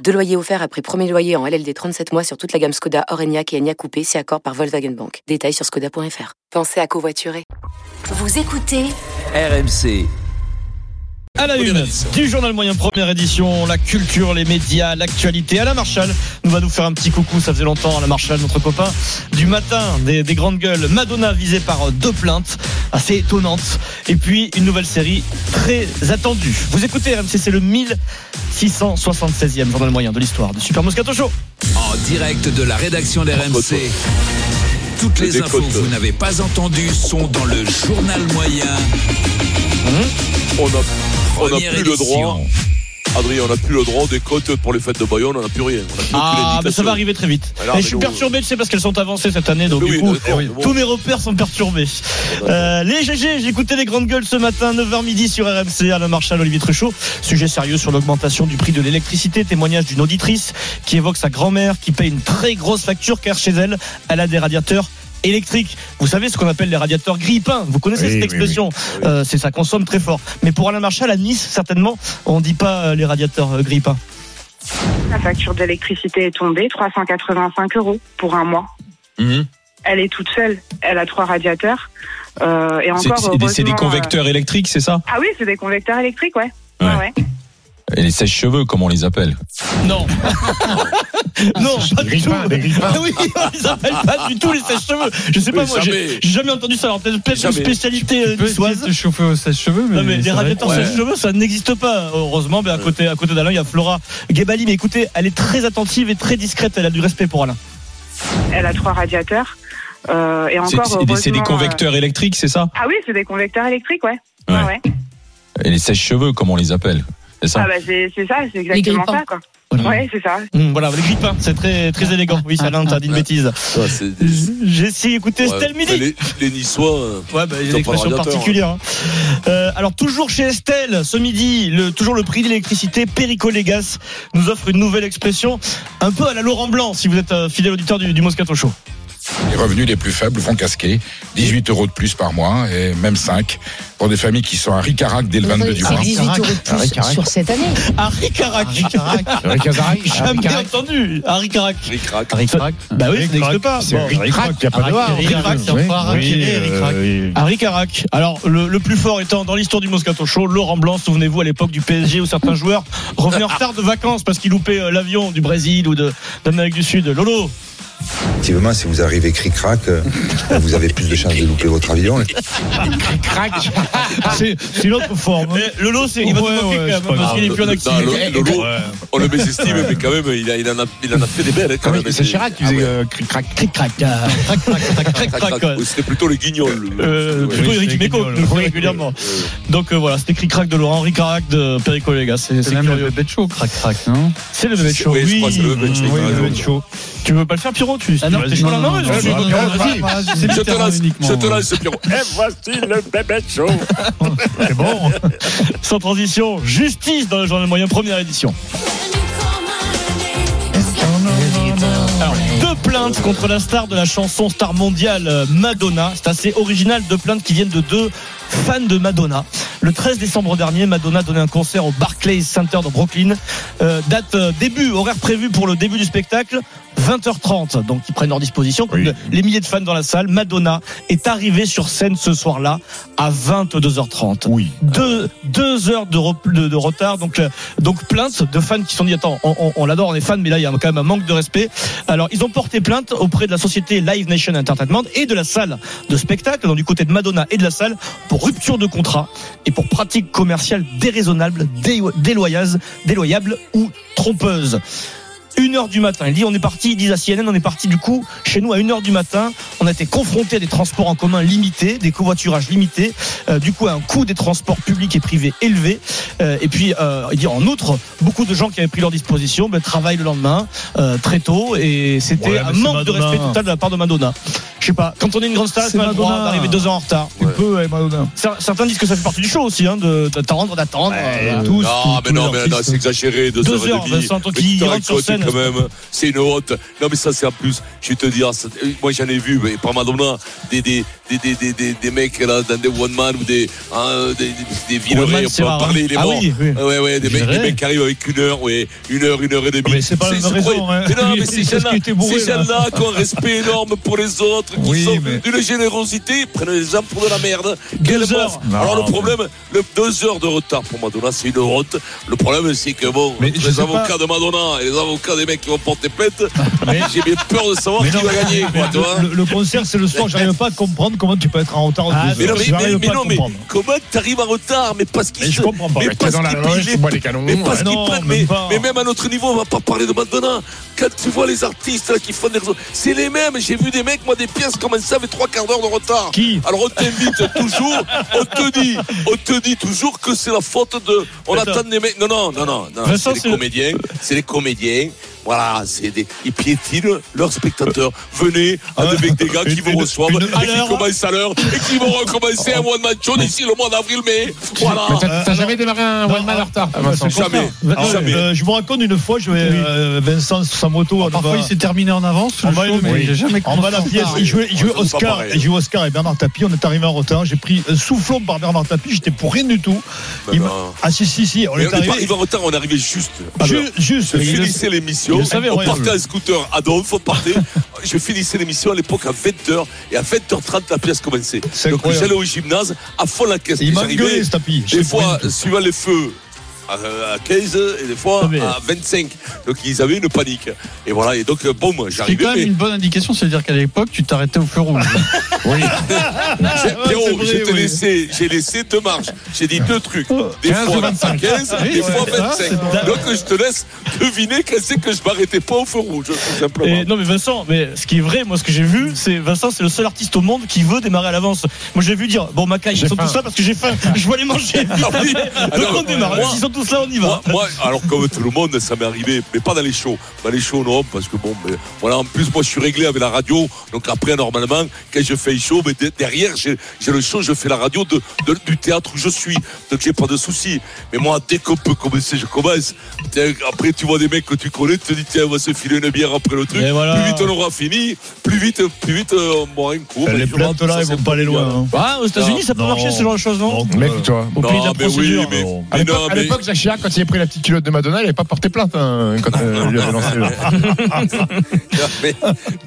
Deux loyers offerts après premier loyer en LLD 37 mois sur toute la gamme Skoda, Orenia et Enya Coupé, si accord par Volkswagen Bank. Détails sur skoda.fr. Pensez à covoiturer. Vous écoutez RMC. À la une du journal moyen première édition, la culture, les médias, l'actualité. Alain Marchal nous va nous faire un petit coucou, ça faisait longtemps, Alain Marchal, notre copain du matin des, des grandes gueules. Madonna visée par deux plaintes assez étonnantes. Et puis une nouvelle série très attendue. Vous écoutez RMC, c'est le 1676e journal moyen de l'histoire de Super Moscato Show. En direct de la rédaction d'RMC. Toutes les infos que vous n'avez pas entendues sont dans le journal moyen. On a, on a Première plus le droit. Adrien, on n'a plus le droit des côtes pour les fêtes de Bayonne, on n'a plus rien. On a plus Ah, mais ça va arriver très vite. Et mais je suis perturbé, tu sais, parce qu'elles sont avancées cette année, donc du coup, tous mes repères sont perturbés. Euh, les GG, j'écoutais les grandes gueules ce matin, 9h midi sur RMC, Alain Marchal, Olivier Truchot. Sujet sérieux sur l'augmentation du prix de l'électricité. Témoignage d'une auditrice qui évoque sa grand-mère qui paye une très grosse facture car chez elle, elle a des radiateurs électriques. Vous savez ce qu'on appelle les radiateurs grille-pain. Vous connaissez cette expression. Euh, c'est ça consomme très fort. Mais pour Alain Marchal, à Nice, certainement, on dit pas euh, les radiateurs euh, grille-pain. La facture d'électricité est tombée, 385 euros pour un mois. Mhm. Elle est toute seule, elle a trois radiateurs. Euh, et C'est- encore, C'est des, c'est des convecteurs électriques, c'est ça? Ah oui, c'est des convecteurs électriques, ouais. Ouais. Ouais, ouais. Et les sèches-cheveux, comme on les appelle. Non. non, pas du tout. Ah oui, ils appellent pas du tout les sèche-cheveux. Je sais pas, moi, j'ai jamais. entendu ça. Alors, peut-être une spécialité euh, niçoise. chauffer au sèche-cheveux, Non, mais les radiateurs Ouais. sèche-cheveux, ça n'existe pas, heureusement. Mais à côté, à côté d'Alain, il y a Flora Gebali. Mais écoutez, elle est très attentive et très discrète. Elle a du respect pour Alain. Elle a trois radiateurs. Euh, et C'est encore, c'est des, heureusement, convecteurs électriques, c'est ça? Euh, Ah oui, c'est des convecteurs électriques, ouais. Ouais. Ouais, ouais. Et les sèches-cheveux, comme on les appelle. C'est ça? Ah bah c'est ça, c'est exactement ça, quoi. Voilà. Ouais, c'est ça. Hum, voilà, les grippins, c'est très, très élégant. Oui, c'est Alain, t'as dit une bêtise. Ouais, des- J'ai essayé d'écouter ouais. Estelle Midi. Les, les Niçois. euh, Ouais, bah, il y a Ils une expression radiateur, particulière. hein. Euh, alors, toujours chez Estelle, ce midi, le, toujours le prix de l'électricité, Perico Légas nous offre une nouvelle expression, un peu à la Laurent Blanc, si vous êtes euh, fidèle auditeur du, du Moscato Show. Les revenus les plus faibles vont casquer. 18 euros de plus par mois et même 5 pour des familles qui sont à Ricarac dès le 22 du C'est mois. 18 euros de plus sur cette année. Harry Carac. Jamais entendu. Harry Carac. ric-rac. Bah oui, ça n'existe pas. Bon, Ric-rac, il n'y a pas de noir. Harry Carac, c'est Oui, enfin Harry oui, Harry Carac. euh, Harry Carac. Alors, le, plus fort étant dans l'histoire du Moscato Show, Laurent Blanc, souvenez-vous à l'époque du PSG où certains joueurs revenaient en retard de vacances parce qu'ils loupaient euh, l'avion du Brésil ou de- d'Amérique du Sud. Lolo, Effectivement, si vous arrivez cric-crac, euh, vous avez plus de chances de louper votre avion. C'est c'est une autre forme. Mais Lolo, c'est, il va Ouais, te ouais, quand c'est même pas parce grave. qu'il est plus en Non, activité. le- Lolo, on le mésestime, mais quand même, il, a, il, en a, il en a fait des belles. hein, quand même. C'est Chirac qui Ah faisait ouais. euh, cric-crac. Cric-crac, ah, crac-crac, crac-crac, Crac, crac-crac, crac. ouais. C'était plutôt les guignols. Euh, Ouais. plutôt Eric c'est Dimeco, guignol. le fait régulièrement. Euh, Donc euh, voilà, c'était Cric-Crac de Laurent, Henri Carac de Perico Légas. C'est, C'est c'est même le curieux. bébé de show, crac-crac, non? C'est le bébé de show. Oui, je Oui, crois que c'est le bébé de show. Oui, t'as le raison. bébé de show. Tu veux pas le faire, Pierrot? Tu, Ah non, t'es chaud là non, Non, non, je te littéral lance, uniquement. je te lance, Pierrot. Et voici le bébé chaud. C'est bon. Sans transition, justice dans le journal moyen, première édition. Alors, deux plaintes contre la star de la chanson star mondiale euh, Madonna. C'est assez original, deux plaintes qui viennent de deux fans de Madonna. Le 13 décembre dernier, Madonna donné un concert au Barclays Center de Brooklyn. Euh, date euh, début, horaire prévu pour le début du spectacle. 20h30, donc ils prennent leur disposition. Oui. les milliers de fans dans la salle, Madonna est arrivée sur scène ce soir-là à 22h30 Oui. deux, deux heures de, rep- de, de retard. Donc, euh, donc plainte de fans qui se sont dit attends, on, on- on l'adore, on est fan, mais là il y a quand même un manque de respect. Alors ils ont porté plainte auprès de la société Live Nation Entertainment et de la salle de spectacle, donc du côté de Madonna et de la salle, pour rupture de contrat et pour pratique commerciale déraisonnable, dé- déloyale, déloyable ou trompeuse. Une heure du matin. Il dit on est parti, ils disent à CNN, on est parti du coup chez nous à une heure du matin. On a été confronté à des transports en commun limités, des covoiturages limités, euh, du coup à un coût des transports publics et privés élevé. Euh, et puis euh, il dit en outre, beaucoup de gens qui avaient pris leur disposition ben, travaillent le lendemain euh, très tôt et c'était Ouais, un manque de respect total de la part de Madonna. Je sais pas. Quand on est une grande star, C'est droit Madonna. d'arriver deux ans en retard. Tu peux, ouais, Madonna. Cer- Certains disent que ça fait partie du show aussi, hein, d'attendre, d'attendre. euh, tous, Non, tous- mais tous non, mais c'est exagéré, deux, Deux heures, heures. Vincent, toi qui rentre sur scène. quand même, c'est une honte. Non, mais ça, c'est en plus, je vais te dire, ça- moi j'en ai vu, mais par Madonna, des, des, des, des, des, des, des mecs là, dans des one man ou des, hein, des, des, Villeray, on peut en hein. parler, il est Ah mort. oui, oui. Ouais, ouais, des mecs, des mecs qui arrivent avec une heure, ouais, une heure, une heure et demie. Mais c'est pas la même raison, hein. Mais non, mais c'est ces bourré, ces là. gens-là qui ont un respect énorme pour les autres, qui Oui, sont mais- d'une générosité, ils prennent les gens pour de la merde. Quelle heures. Alors le problème, le deux heures de retard pour Madonna, c'est une honte. Le problème, c'est que bon, Mais les avocats pas. de Madonna et les avocats des mecs qui vont porter plainte, j'ai bien peur de savoir qui va gagner, le concert, c'est le soir. J'arrive pas à comprendre comment tu peux être en retard. Ah, Mais non, mais, mais- mais non, mais comment t'arrives en retard Mais parce qu'ils Mais je comprends pas. Mais parce dans la qu'ils loge, les- canons. mais parce Ah mais, même à notre niveau, on va pas parler de Madonna. Quand tu vois les artistes là, qui font des réseaux, c'est les mêmes. J'ai vu des mecs, moi, des pièces comme ça avec trois quarts d'heure de retard. Qui? Alors on t'invite toujours, on te dit, on te dit toujours que c'est la faute de. On attend des mecs. Non, non, non, non, non. C'est- les comédiens, c'est les comédiens. Voilà, c'est des, ils piétinent leurs spectateurs. Venez avec des gars qui Une- vous une- reçoivent une- et à qui l'heure. commencent à l'heure et qui vont recommencer un one man show d'ici le mois d'avril-mai. Voilà. Mais t'as t'as jamais démarré un one man en retard, Ah, bah, Jamais. Ah, jamais. Euh, je vous raconte une fois, je vais, euh, Vincent sa moto. Parfois, va- il s'est terminé en avance. On va show, le- mais oui. j'ai jamais En bas de la pièce, retard. il jouait, il Oscar, pareil. il jouait Oscar et Bernard Tapie. On est arrivé en retard. J'ai pris un soufflon par Bernard Tapie. J'étais pour rien du tout. Ben Il m'a- non. Ah si si si, on Mais est on est pas arrivé. en retard, on est arrivé juste. Juste, le- finissais l'émission, on partait en scooter à Donf, on partait. je finissais l'émission à l'époque à 20h et à 20h30 la pièce commençait. Donc j'allais au gymnase à fond la caisse. Il m'a J'arrivais ce tapis. Des fois, suivant les feux, à, à 15 et des fois Ah, à 25. Donc ils avaient une panique. Et voilà, et donc bon, moi C'est j'arrivais. quand même mais- une bonne indication, c'est-à-dire qu'à l'époque, tu t'arrêtais au feu rouge. Vrai, j'ai te oui. laissé, j'ai laissé deux marches. J'ai dit deux trucs. Des 15 fois ou 25. 15, Oui, des ouais, fois ça, 25. c'est bon. Donc je te laisse deviner qu'est-ce c'est que je m'arrêtais pas au feu rouge, tout simplement. Et non mais Vincent, mais ce qui est vrai, moi ce que j'ai vu, c'est Vincent, c'est le seul artiste au monde qui veut démarrer à l'avance. Moi j'ai vu dire, bon Macaille, ils sont faim. tous là parce que j'ai faim, je veux aller manger. Ah oui. Donc Alors, on démarre. moi- S'ils sont tous là, on y va. Moi, moi, alors comme tout le monde, ça m'est arrivé, mais pas dans les shows. Dans les shows, non, parce que bon, mais, voilà, en plus, moi, je suis réglé avec la radio. Donc après, normalement, quand je fais show, mais de- derrière, j'ai j'ai le show, je fais la radio de, de- du théâtre où je suis. Donc j'ai pas de souci. Mais moi, dès qu'on peut commencer, je commence. Tiens, Après, tu vois des mecs que tu connais, tu te dis, tiens, on va se filer une bière après le truc. Et voilà. Plus vite on aura fini, plus vite, plus vite euh, on boira un coup. Les Ben, plaintes ça, là, ils vont pas aller loin. hein. Ah, aux États-Unis, ça peut Non. marcher ce genre de choses, non Donc, Mais euh, écoute-toi. Au pays de la Non, mais oui, procédure. mais, Non. À mais l'époque, non, mais- l'époque, Jacques quand il a pris la petite culotte de Madonna, il n'avait pas porté plainte hein, quand euh, lui avait lancé. le- mais,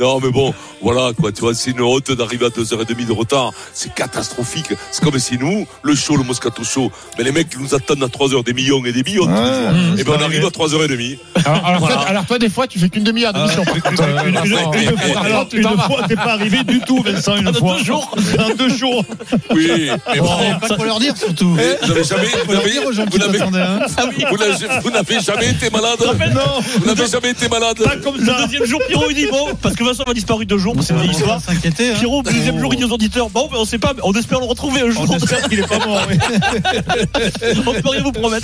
non, mais bon, voilà, quoi, tu vois, c'est une honte d'arriver à 2h30 de retard. C'est catastrophique. C'est comme si nous, le show, le Moscato Show, mais les mecs qui nous attendent à 3h des millions et des millions, tous les jours. mmh, et ben, on arrive à 3h30. Alors, alors, Voilà. toi, alors toi, des fois, tu fais qu'une demi-heure d'émission. euh, Une, une- Vincent. une une fois, t'es pas arrivé du tout, Vincent, une fois. deux jours. En deux jours. Oui, mais bon. Pas de quoi leur dire surtout. mais Vous n'avez jamais, vous n'avez- hein. n'avez- vous n'avez jamais été malade. Non, Vous n'avez jamais été malade. pas comme Le ça. deuxième jour, Pierrot il dit bon, parce que Vincent a disparu deux jours, c'est une histoire. va s'inquiéter. hein. Pierrot, le deuxième jour, il dit aux auditeurs bon, ben, on sait pas, mais on espère le retrouver un jour. On espère qu'il est pas mort. oui. on peut rien vous promettre.